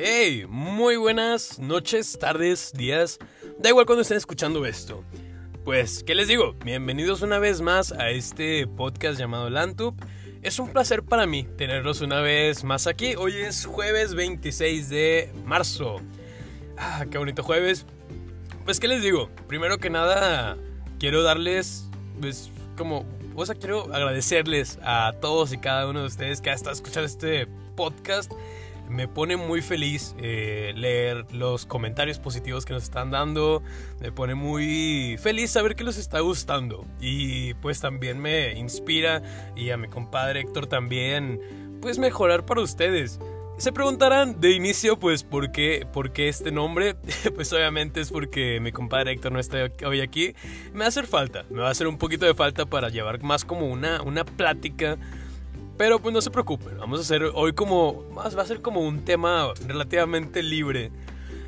Hey, muy buenas noches, tardes, días, da igual cuando estén escuchando esto. Pues, ¿qué les digo? Bienvenidos una vez más a este podcast llamado Lantup. Es un placer para mí tenerlos una vez más aquí. Hoy es jueves 26 de marzo. Ah, qué bonito jueves. Pues, ¿qué les digo? Primero que nada, quiero darles, pues, como, o sea, quiero agradecerles a todos y cada uno de ustedes que ha estado escuchando este podcast me pone muy feliz eh, leer los comentarios positivos que nos están dando. Me pone muy feliz saber que les está gustando. Y pues también me inspira y a mi compadre Héctor también, pues mejorar para ustedes. Se preguntarán de inicio, pues, ¿por qué, ¿por qué este nombre? pues obviamente es porque mi compadre Héctor no está hoy aquí. Me va a hacer falta, me va a hacer un poquito de falta para llevar más como una, una plática pero pues no se preocupen, vamos a hacer hoy como, va a ser como un tema relativamente libre.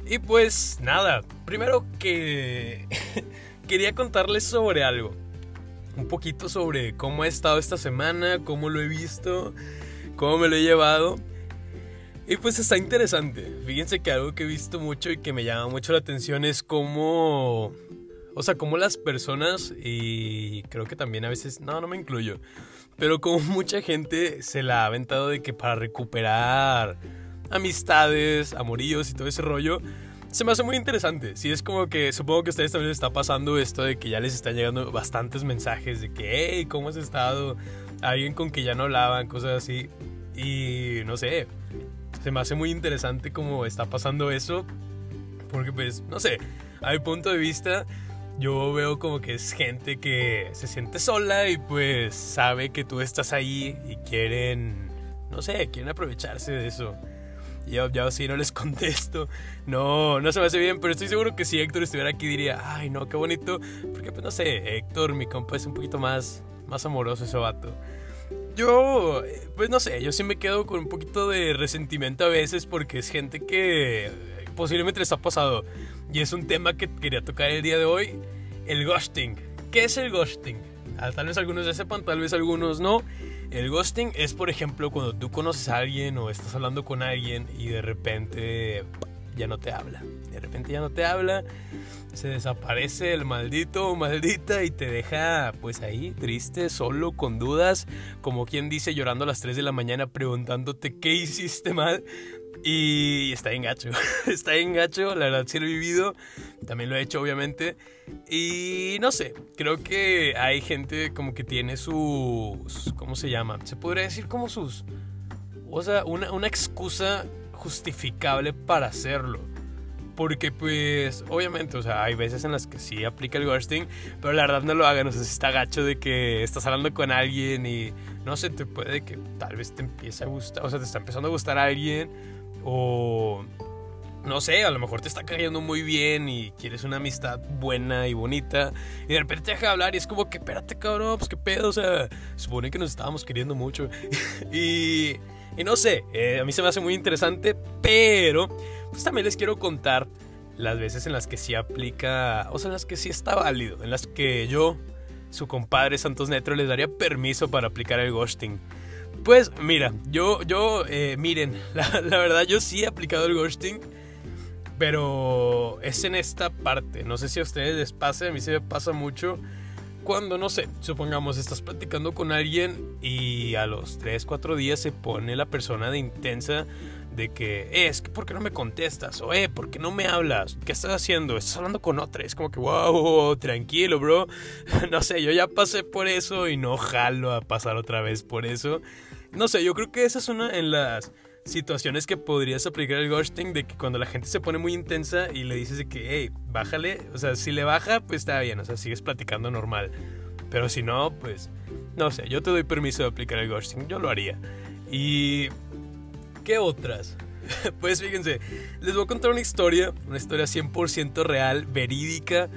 Y pues nada, primero que quería contarles sobre algo. Un poquito sobre cómo he estado esta semana, cómo lo he visto, cómo me lo he llevado. Y pues está interesante. Fíjense que algo que he visto mucho y que me llama mucho la atención es cómo... O sea, cómo las personas, y creo que también a veces, no, no me incluyo, pero como mucha gente se la ha aventado de que para recuperar amistades, amoríos y todo ese rollo, se me hace muy interesante. Sí, es como que supongo que a ustedes también les está pasando esto de que ya les están llegando bastantes mensajes de que, hey, ¿cómo has estado? Alguien con que ya no hablaban, cosas así. Y no sé, se me hace muy interesante cómo está pasando eso. Porque pues, no sé, a mi punto de vista, yo veo como que es gente que se siente sola y pues sabe que tú estás ahí y quieren, no sé, quieren aprovecharse de eso. Y yo, ya sí no les contesto. No, no se me hace bien, pero estoy seguro que si Héctor estuviera aquí diría, ay no, qué bonito. Porque pues no sé, Héctor, mi compa, es un poquito más, más amoroso ese vato. Yo, pues no sé, yo sí me quedo con un poquito de resentimiento a veces porque es gente que posiblemente les ha pasado. Y es un tema que quería tocar el día de hoy, el ghosting. ¿Qué es el ghosting? Ah, tal vez algunos ya sepan, tal vez algunos no. El ghosting es, por ejemplo, cuando tú conoces a alguien o estás hablando con alguien y de repente ya no te habla. De repente ya no te habla, se desaparece el maldito o maldita y te deja pues ahí triste, solo, con dudas, como quien dice llorando a las 3 de la mañana preguntándote qué hiciste mal. Y está en gacho, está en gacho, la verdad sí lo he vivido, también lo he hecho obviamente. Y no sé, creo que hay gente como que tiene sus, ¿cómo se llama? Se podría decir como sus, o sea, una, una excusa justificable para hacerlo. Porque pues, obviamente, o sea, hay veces en las que sí aplica el ghosting, pero la verdad no lo hagan, o sea, si está gacho de que estás hablando con alguien y no sé, te puede que tal vez te empiece a gustar, o sea, te está empezando a gustar a alguien o no sé, a lo mejor te está cayendo muy bien y quieres una amistad buena y bonita y de repente te deja de hablar y es como que espérate cabrón, pues qué pedo, o sea, supone que nos estábamos queriendo mucho y, y no sé, eh, a mí se me hace muy interesante, pero pues también les quiero contar las veces en las que sí aplica, o sea, en las que sí está válido, en las que yo, su compadre Santos Netro, les daría permiso para aplicar el ghosting. Pues mira, yo, yo, eh, miren, la, la, verdad yo sí he aplicado el ghosting, pero es en esta parte. No sé si a ustedes les pasa, a mí se me pasa mucho cuando, no sé, supongamos estás platicando con alguien y a los 3, 4 días se pone la persona de intensa de que, eh, es que ¿por qué no me contestas? O, eh, ¿por qué no me hablas? ¿Qué estás haciendo? Estás hablando con otra. Es como que, wow, tranquilo, bro. no sé, yo ya pasé por eso y no jalo a pasar otra vez por eso. No sé, yo creo que esa es una en las situaciones que podrías aplicar el ghosting de que cuando la gente se pone muy intensa y le dices que, hey, bájale, o sea, si le baja, pues está bien, o sea, sigues platicando normal. Pero si no, pues, no sé, yo te doy permiso de aplicar el ghosting, yo lo haría. Y... ¿Qué otras? pues fíjense, les voy a contar una historia, una historia 100% real, verídica,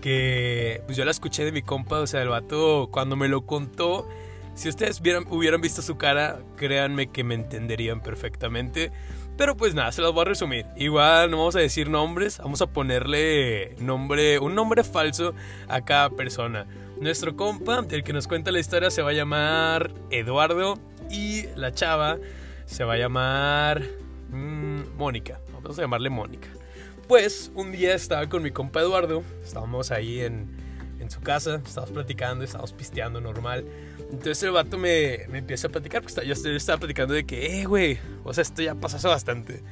que pues yo la escuché de mi compa, o sea, el vato cuando me lo contó si ustedes hubieran visto su cara, créanme que me entenderían perfectamente. Pero pues nada, se los voy a resumir. Igual no vamos a decir nombres, vamos a ponerle nombre, un nombre falso a cada persona. Nuestro compa, el que nos cuenta la historia, se va a llamar Eduardo y la chava se va a llamar... Mmm, Mónica, vamos a llamarle Mónica. Pues un día estaba con mi compa Eduardo, estábamos ahí en, en su casa, estábamos platicando, estábamos pisteando normal. Entonces el vato me, me empieza a platicar, porque yo estaba platicando de que, eh, güey, o sea, esto ya pasó bastante.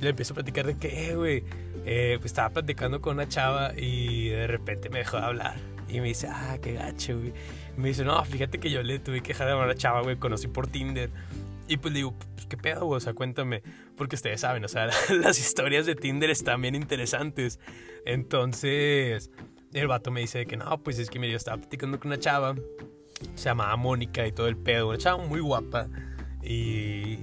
Le empiezo a platicar de que, eh, güey, eh, pues estaba platicando con una chava y de repente me dejó de hablar. Y me dice, ah, qué gacho, güey. Me dice, no, fíjate que yo le tuve que dejar de hablar a la chava, güey, conocí por Tinder. Y pues le digo, pues, ¿qué pedo? O sea, cuéntame. Porque ustedes saben, o sea, las historias de Tinder están bien interesantes. Entonces, el vato me dice que no, pues es que me yo estaba platicando con una chava. Se llamaba Mónica y todo el pedo. Una chava muy guapa. Y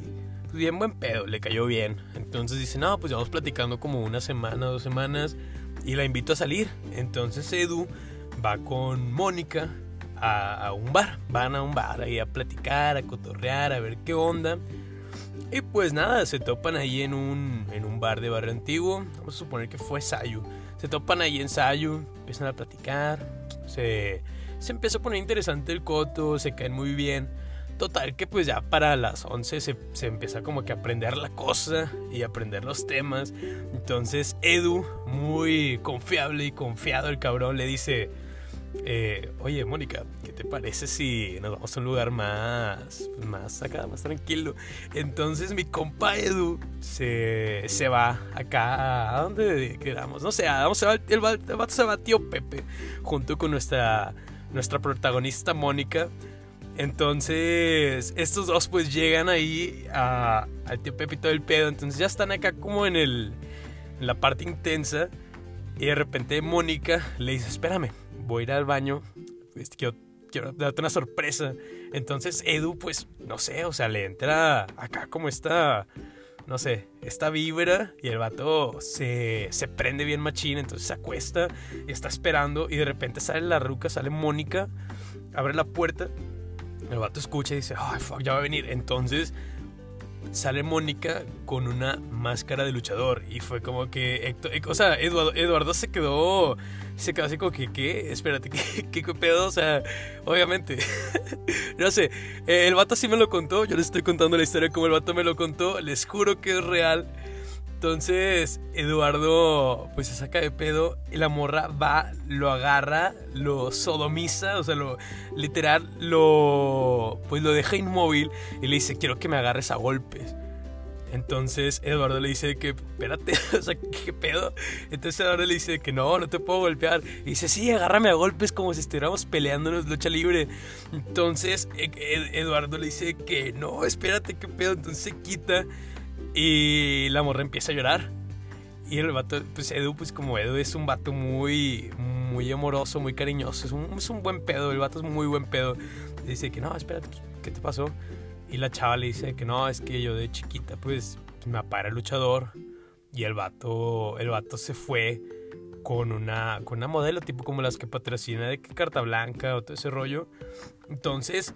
pues, bien buen pedo, le cayó bien. Entonces dice, no, pues vamos platicando como una semana, dos semanas. Y la invito a salir. Entonces Edu va con Mónica a, un bar. Van a un bar ahí a platicar, a cotorrear, a ver qué onda. Y pues nada, se topan ahí en un, en un bar de barrio antiguo. Vamos a suponer que fue Sayu. Se topan ahí en Sayu, empiezan a platicar. Se, se empieza a poner interesante el coto, se caen muy bien. Total que pues ya para las 11 se, se, empieza como que a aprender la cosa y aprender los temas. Entonces Edu, muy confiable y confiado el cabrón, le dice, eh, oye, Mónica, ¿qué te parece si nos vamos a un lugar más, más acá, más tranquilo? Entonces mi compa Edu se, se va acá, ¿a dónde quedamos? No sé, vamos, el, vato se va a tío Pepe, junto con nuestra, nuestra protagonista Mónica. Entonces, estos dos pues llegan ahí a, al tío Pepe y todo el pedo. Entonces ya están acá como en, el, en la parte intensa. Y de repente Mónica le dice, espérame, voy a ir al baño, este, quiero, quiero darte una sorpresa. Entonces Edu, pues, no sé, o sea, le entra acá como esta, no sé, esta vibra y el vato se, se prende bien machín, entonces se acuesta y está esperando y de repente sale la ruca, sale Mónica, abre la puerta, el vato escucha y dice, ay, fuck, ya va a venir. Entonces sale Mónica con una máscara de luchador y fue como que o sea Eduardo, Eduardo se quedó se quedó así como que qué espérate qué, pedo o sea obviamente. No sé el vato sí me lo contó yo les estoy contando la historia como el vato me lo contó les juro que es real entonces Eduardo pues se saca de pedo y la morra va, lo agarra, lo sodomiza, o sea, lo literal lo pues lo deja inmóvil y le dice, "Quiero que me agarres a golpes." Entonces Eduardo le dice que, espérate, o sea, ¿qué pedo? Entonces Eduardo le dice que no, no te puedo golpear. Y dice, sí, agárrame a golpes como si estuviéramos peleándonos lucha libre. Entonces Eduardo le dice que no, espérate, ¿qué pedo? Entonces se quita y la morra empieza a llorar. Y el vato, pues Edu, pues como Edu es un vato muy, muy amoroso, muy cariñoso. Es un, es un buen pedo, el vato es muy buen pedo. dice que no, espérate, ¿qué te pasó? Y la chava le dice que no, es que yo de chiquita, pues me apara el luchador. Y el vato, el vato se fue con una, con una modelo, tipo como las que patrocina de Carta Blanca o todo ese rollo. Entonces,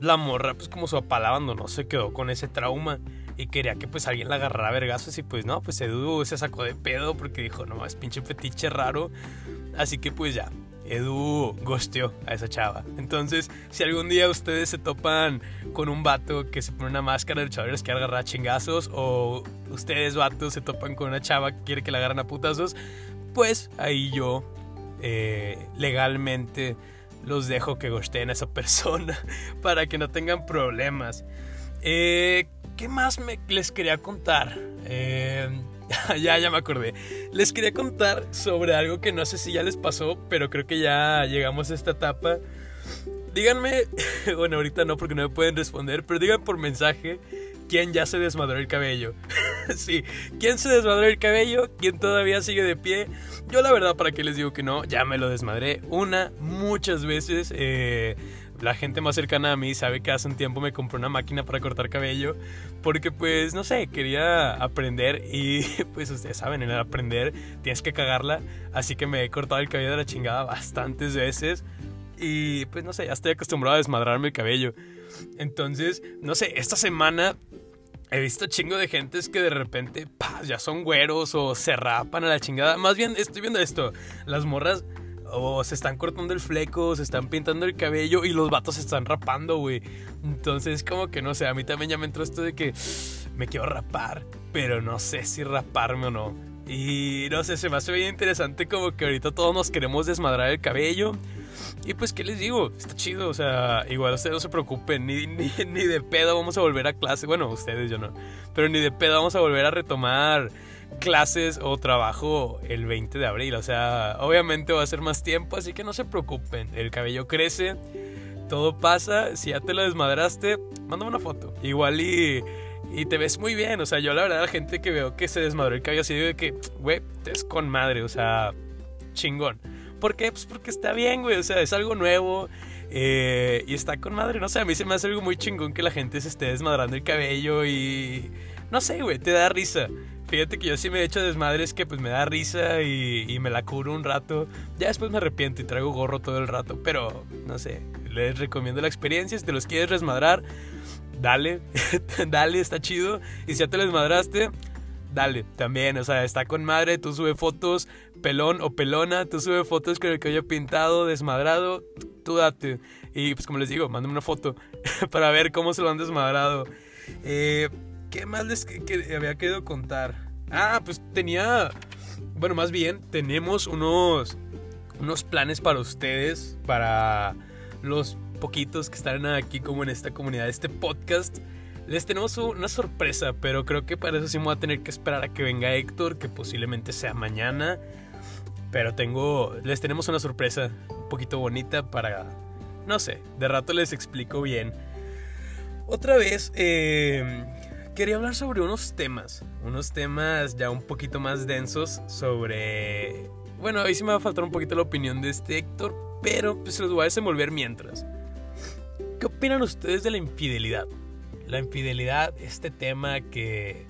la morra, pues como su papá la abandonó, se quedó con ese trauma y quería que pues alguien la agarrara a vergazos y pues no, pues Edu se sacó de pedo porque dijo, no, es pinche fetiche raro. Así que pues ya, Edu gosteó a esa chava. Entonces, si algún día ustedes se topan con un vato que se pone una máscara de luchadores que agarra chingazos, o ustedes, vatos, se topan con una chava que quiere que la agarren a putazos, pues ahí yo eh, legalmente los dejo que gosteen a esa persona para que no tengan problemas. Eh, ¿Qué más me, les quería contar? Eh, ya, ya me acordé. Les quería contar sobre algo que no sé si ya les pasó, pero creo que ya llegamos a esta etapa. Díganme, bueno, ahorita no porque no me pueden responder, pero digan por mensaje quién ya se desmadró el cabello. sí, quién se desmadró el cabello, quién todavía sigue de pie. Yo la verdad, para qué les digo que no, ya me lo desmadré una, muchas veces. Eh, la gente más cercana a mí sabe que hace un tiempo me compré una máquina para cortar cabello porque pues no sé, quería aprender y pues ustedes saben, en el aprender tienes que cagarla, así que me he cortado el cabello de la chingada bastantes veces y pues no sé, ya estoy acostumbrado a desmadrarme el cabello. Entonces, no sé, esta semana he visto chingo de gentes que de repente ya son güeros o se rapan a la chingada. Más bien, estoy viendo esto, las morras o se están cortando el fleco, se están pintando el cabello y los vatos se están rapando, güey. Entonces, como que no sé, a mí también ya me entró esto de que me quiero rapar, pero no sé si raparme o no. Y no sé, se me hace bien interesante como que ahorita todos nos queremos desmadrar el cabello. Y pues, ¿qué les digo? Está chido, o sea, igual ustedes no se preocupen, ni, ni, ni, de pedo vamos a volver a clase. Bueno, ustedes yo no, pero ni de pedo vamos a volver a retomar clases o trabajo el 20 de abril. O sea, obviamente va a ser más tiempo, así que no se preocupen. El cabello crece, todo pasa. Si ya te lo desmadraste, mándame una foto. Igual y, y te ves muy bien. O sea, yo la verdad, la gente que veo que se desmadró el cabello así, digo que, güey, te es con madre, o sea, chingón. ¿Por qué? Pues porque está bien, güey. O sea, es algo nuevo. Eh, y está con madre. No sé, a mí se me hace algo muy chingón que la gente se esté desmadrando el cabello y. No sé, güey, te da risa. Fíjate que yo sí me he hecho desmadres que pues me da risa y, me la curo un rato. Ya después me arrepiento y traigo gorro todo el rato. Pero, no sé, les recomiendo la experiencia. Si te los quieres desmadrar, dale. dale, está chido. Y si ya te desmadraste, dale, también. O sea, está con madre. Tú sube fotos, pelón o pelona. Tú sube fotos con el cabello pintado, desmadrado. Tú date. Y pues como les digo, mándame una foto para ver cómo se lo han desmadrado. Eh ¿Qué más les había querido contar? Ah, pues tenía. Bueno, más bien, tenemos unos. Unos planes para ustedes. Para los poquitos que están aquí, como en esta comunidad, este podcast. Les tenemos una sorpresa, pero creo que para eso sí me voy a tener que esperar a que venga Héctor, que posiblemente sea mañana. Pero tengo. Les tenemos una sorpresa un poquito bonita para. No sé, de rato les explico bien. Otra vez, eh, quería hablar sobre unos temas, unos temas ya un poquito más densos sobre... Bueno, ahí sí me va a faltar un poquito la opinión de este Héctor, pero pues los voy a desenvolver mientras. ¿Qué opinan ustedes de la infidelidad? La infidelidad, este tema que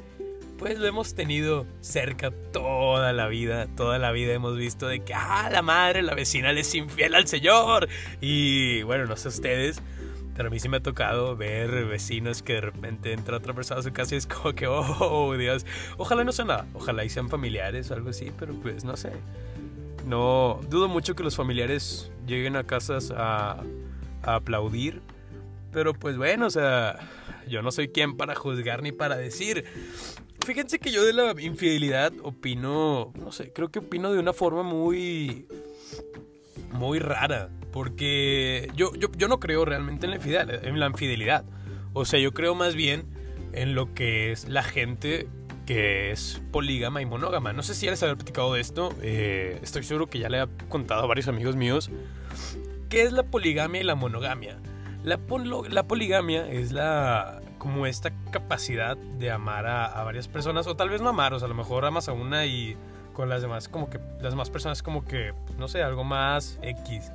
pues lo hemos tenido cerca toda la vida, toda la vida hemos visto de que, ah, la madre, la vecina le es infiel al señor. Y bueno, no sé ustedes, pero a mí sí me ha tocado ver vecinos que de repente entra otra persona a su casa y es como que, oh, Dios. Ojalá no sea nada. Ojalá y sean familiares o algo así, pero pues no sé. No, dudo mucho que los familiares lleguen a casas a, a aplaudir. Pero pues bueno, o sea, yo no soy quien para juzgar ni para decir. Fíjense que yo de la infidelidad opino, no sé, creo que opino de una forma muy muy rara. Porque yo, yo, no creo realmente en la, infidelidad, en la infidelidad. O sea, yo creo más bien en lo que es la gente que es polígama y monógama. No sé si ya les había platicado de esto. Eh, estoy seguro que ya le he contado a varios amigos míos. ¿Qué es la poligamia y la monogamia? La, la poligamia es la como esta capacidad de amar a, a, varias personas, o tal vez no amar, o sea, a lo mejor amas a una y con las demás como que las demás personas como que no sé algo más X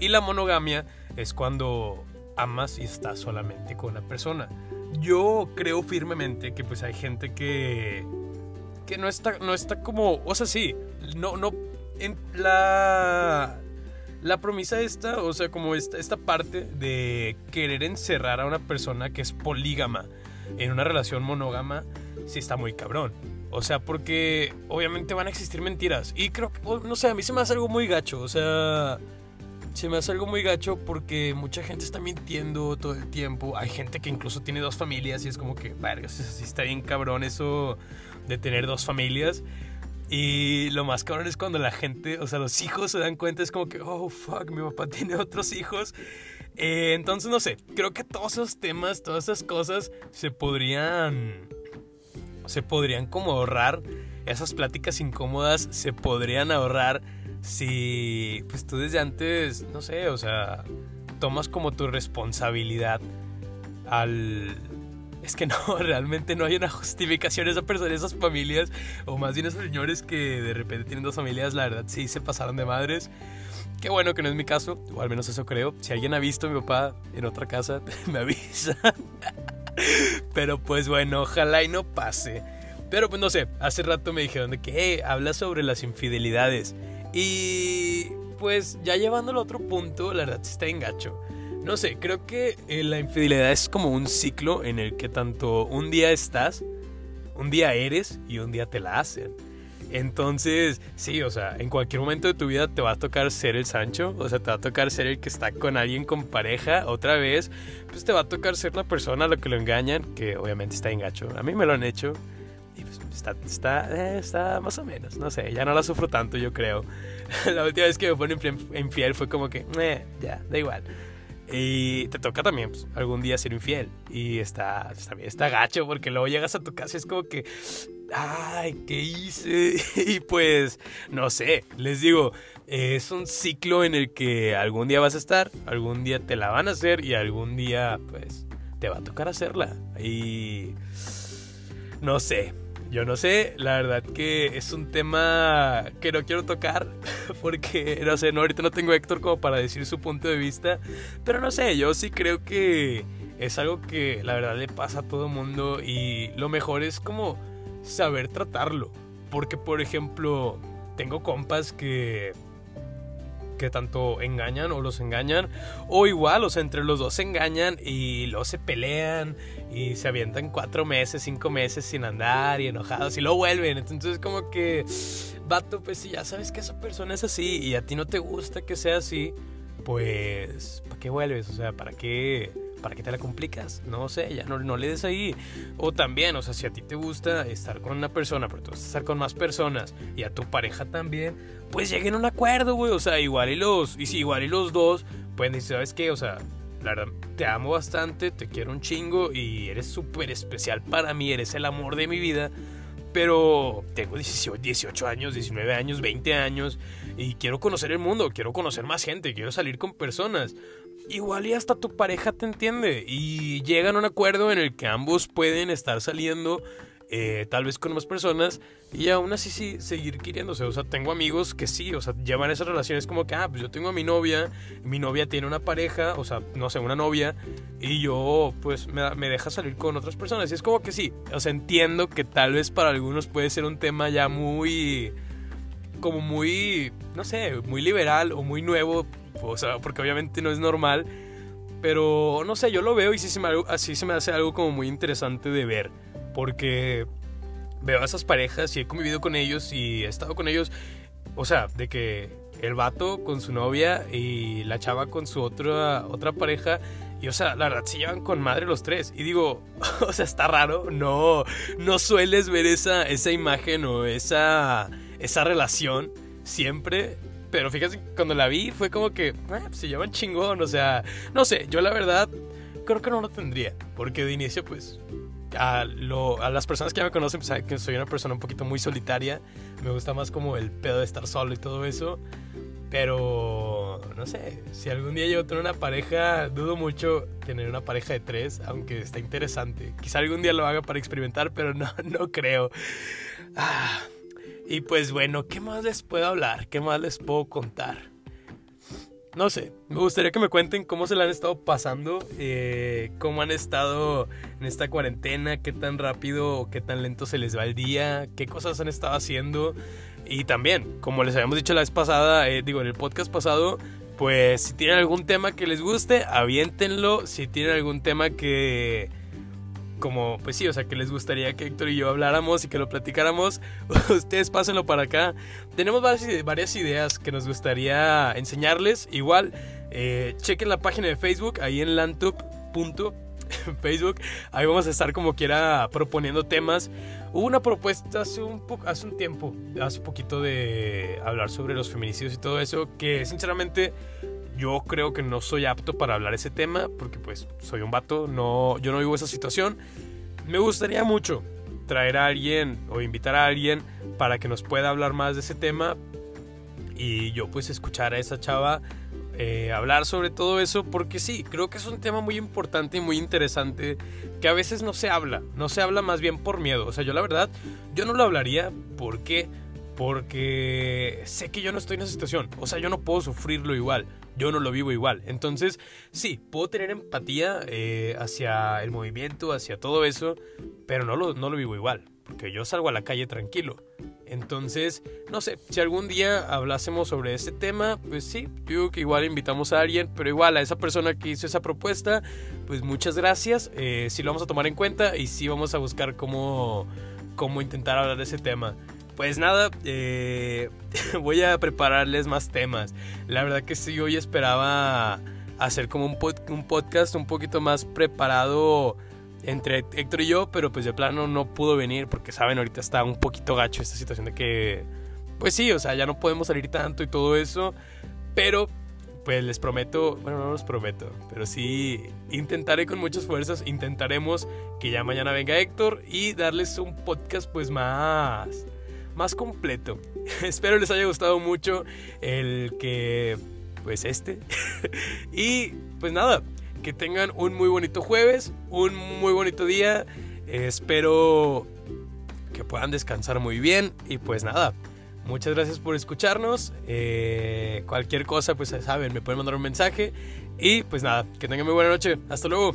y la monogamia es cuando amas y estás solamente con una persona yo creo firmemente que pues hay gente que que no está no está como o sea sí no no en la la promesa esta, o sea, como esta, esta parte de querer encerrar a una persona que es polígama en una relación monógama, sí está muy cabrón. O sea, porque obviamente van a existir mentiras. Y creo que, no sé, a mí se me hace algo muy gacho. O sea, se me hace algo muy gacho porque mucha gente está mintiendo todo el tiempo. Hay gente que incluso tiene dos familias y es como que, verga, sí está bien cabrón eso de tener dos familias. Y lo más cabrón es cuando la gente, o sea, los hijos se dan cuenta, es como que, oh, fuck, mi papá tiene otros hijos. Eh, entonces, no sé, creo que todos esos temas, todas esas cosas se podrían se podrían como ahorrar, esas pláticas incómodas se podrían ahorrar si pues tú desde antes, no sé, o sea, tomas como tu responsabilidad al... Es que no, realmente no hay una justificación esa persona, esas familias, o más bien esos señores que de repente tienen dos familias, la verdad sí se pasaron de madres. Qué bueno que no es mi caso, o al menos eso creo. Si alguien ha visto a mi papá en otra casa, me avisa. Pero pues bueno, ojalá y no pase. Pero pues no sé, hace rato me dijeron de que, hey, habla sobre las infidelidades. Y pues ya llevándolo a otro punto, la verdad está en gacho. No sé, creo que eh, la infidelidad es como un ciclo en el que tanto un día estás, un día eres y un día te la hacen. Entonces, sí, o sea, en cualquier momento de tu vida te va a tocar ser el Sancho, o sea, te va a tocar ser el que está con alguien con pareja otra vez, pues te va a tocar ser la persona a la que lo engañan, que obviamente está en gacho. A mí me lo han hecho y pues está, está, eh, está más o menos, no sé, ya no la sufro tanto, yo creo. la última vez que me fueron infiel fue como que, eh, ya, da igual. Y te toca también pues, algún día ser infiel. Y está, está, está gacho porque luego llegas a tu casa y es como que, ay, ¿qué hice? Y pues, no sé, les digo, es un ciclo en el que algún día vas a estar, algún día te la van a hacer y algún día, pues, te va a tocar hacerla. Y, no sé, yo no sé, la verdad que es un tema que no quiero tocar porque, no sé, no, ahorita no tengo Héctor como para decir su punto de vista, pero no sé, yo sí creo que es algo que la verdad le pasa a todo mundo y lo mejor es como saber tratarlo, porque por ejemplo, tengo compas que que tanto engañan o los engañan, o igual, o sea, entre los dos se engañan y luego se pelean y se avientan cuatro meses, cinco meses sin andar y enojados y luego vuelven. Entonces, como que, vato, pues si ya sabes que esa persona es así y a ti no te gusta que sea así, pues, ¿para qué vuelves? O sea, ¿para qué? ¿Para qué te la complicas? No sé, ya no, no le des ahí. O también, o sea, si a ti te gusta estar con una persona, pero tú vas a estar con más personas y a tu pareja también, pues lleguen a un acuerdo, güey. O sea, igual y los, y si igual y los dos pueden decir, ¿sabes qué? O sea, la verdad, te amo bastante, te quiero un chingo y eres súper especial para mí, eres el amor de mi vida. Pero tengo 18, 18 años, 19 años, 20 años y quiero conocer el mundo, quiero conocer más gente, quiero salir con personas igual y hasta tu pareja te entiende y llegan a un acuerdo en el que ambos pueden estar saliendo eh, tal vez con más personas y aún así sí, seguir queriéndose. O sea, tengo amigos que sí, o sea, llevan esas relaciones como que, ah, pues yo tengo a mi novia, mi novia tiene una pareja, o sea, no sé, una novia, y yo pues me, me deja salir con otras personas. Y es como que sí, o sea, entiendo que tal vez para algunos puede ser un tema ya muy como muy, no sé, muy liberal o muy nuevo o sea, porque obviamente no es normal. Pero no sé, yo lo veo y sí se me, así se me hace algo como muy interesante de ver. Porque veo a esas parejas y he convivido con ellos y he estado con ellos. O sea, de que el vato con su novia y la chava con su otra, otra pareja. Y o sea, la verdad se llevan con madre los tres. Y digo, o sea, está raro. No, no sueles ver esa, esa imagen o esa, esa relación siempre. Pero fíjate, cuando la vi fue como que, pues se llevan chingón, o sea, no sé, yo la verdad creo que no lo tendría, porque de inicio pues a, lo, a las personas que ya me conocen pues saben que soy una persona un poquito muy solitaria, me gusta más como el pedo de estar solo y todo eso, pero no sé, si algún día yo tengo una pareja, dudo mucho tener una pareja de tres, aunque está interesante. Quizá algún día lo haga para experimentar, pero no, no creo. Ah, y pues bueno, ¿qué más les puedo hablar? ¿Qué más les puedo contar? No sé, me gustaría que me cuenten cómo se la han estado pasando, eh, cómo han estado en esta cuarentena, qué tan rápido o qué tan lento se les va el día, qué cosas han estado haciendo. Y también, como les habíamos dicho la vez pasada, eh, digo, en el podcast pasado, pues si tienen algún tema que les guste, aviéntenlo. Si tienen algún tema que como, pues sí, o sea, que les gustaría que Héctor y yo habláramos y que lo platicáramos, ustedes pásenlo para acá. Tenemos varias, ideas que nos gustaría enseñarles. Igual, eh, chequen la página de Facebook, ahí en lantup.facebook. Ahí vamos a estar como quiera proponiendo temas. Hubo una propuesta hace un, hace un tiempo, hace poquito de hablar sobre los feminicidios y todo eso, que sinceramente yo creo que no soy apto para hablar ese tema porque pues soy un vato, no, yo no vivo esa situación. Me gustaría mucho traer a alguien o invitar a alguien para que nos pueda hablar más de ese tema y yo pues escuchar a esa chava eh, hablar sobre todo eso porque sí, creo que es un tema muy importante y muy interesante que a veces no se habla, no se habla más bien por miedo, o sea, yo la verdad, yo no lo hablaría porque porque sé que yo no estoy en esa situación, o sea, yo no puedo sufrirlo igual, yo no lo vivo igual. Entonces, sí, puedo tener empatía eh, hacia el movimiento, hacia todo eso, pero no lo, no lo vivo igual, porque yo salgo a la calle tranquilo. Entonces, no sé, si algún día hablásemos sobre ese tema, pues sí, digo que igual invitamos a alguien, pero igual a esa persona que hizo esa propuesta, pues muchas gracias, eh, sí lo vamos a tomar en cuenta y sí vamos a buscar cómo, cómo intentar hablar de ese tema. Pues nada, eh, voy a prepararles más temas. La verdad que sí, hoy esperaba hacer como un, un podcast un poquito más preparado entre Héctor y yo, pero pues de plano no pudo venir porque saben, ahorita está un poquito gacho esta situación de que, pues sí, o sea, ya no podemos salir tanto y todo eso, pero pues les prometo, bueno, no los prometo, pero sí intentaré con muchas fuerzas, intentaremos que ya mañana venga Héctor y darles un podcast pues más más completo. Espero les haya gustado mucho el que pues este. y pues nada, que tengan un muy bonito jueves, un muy bonito día. espero que puedan descansar muy bien y pues nada. Muchas gracias por escucharnos. Eh, cualquier cosa, pues saben, me pueden mandar un mensaje. Y pues nada, que tengan muy buena noche. Hasta luego.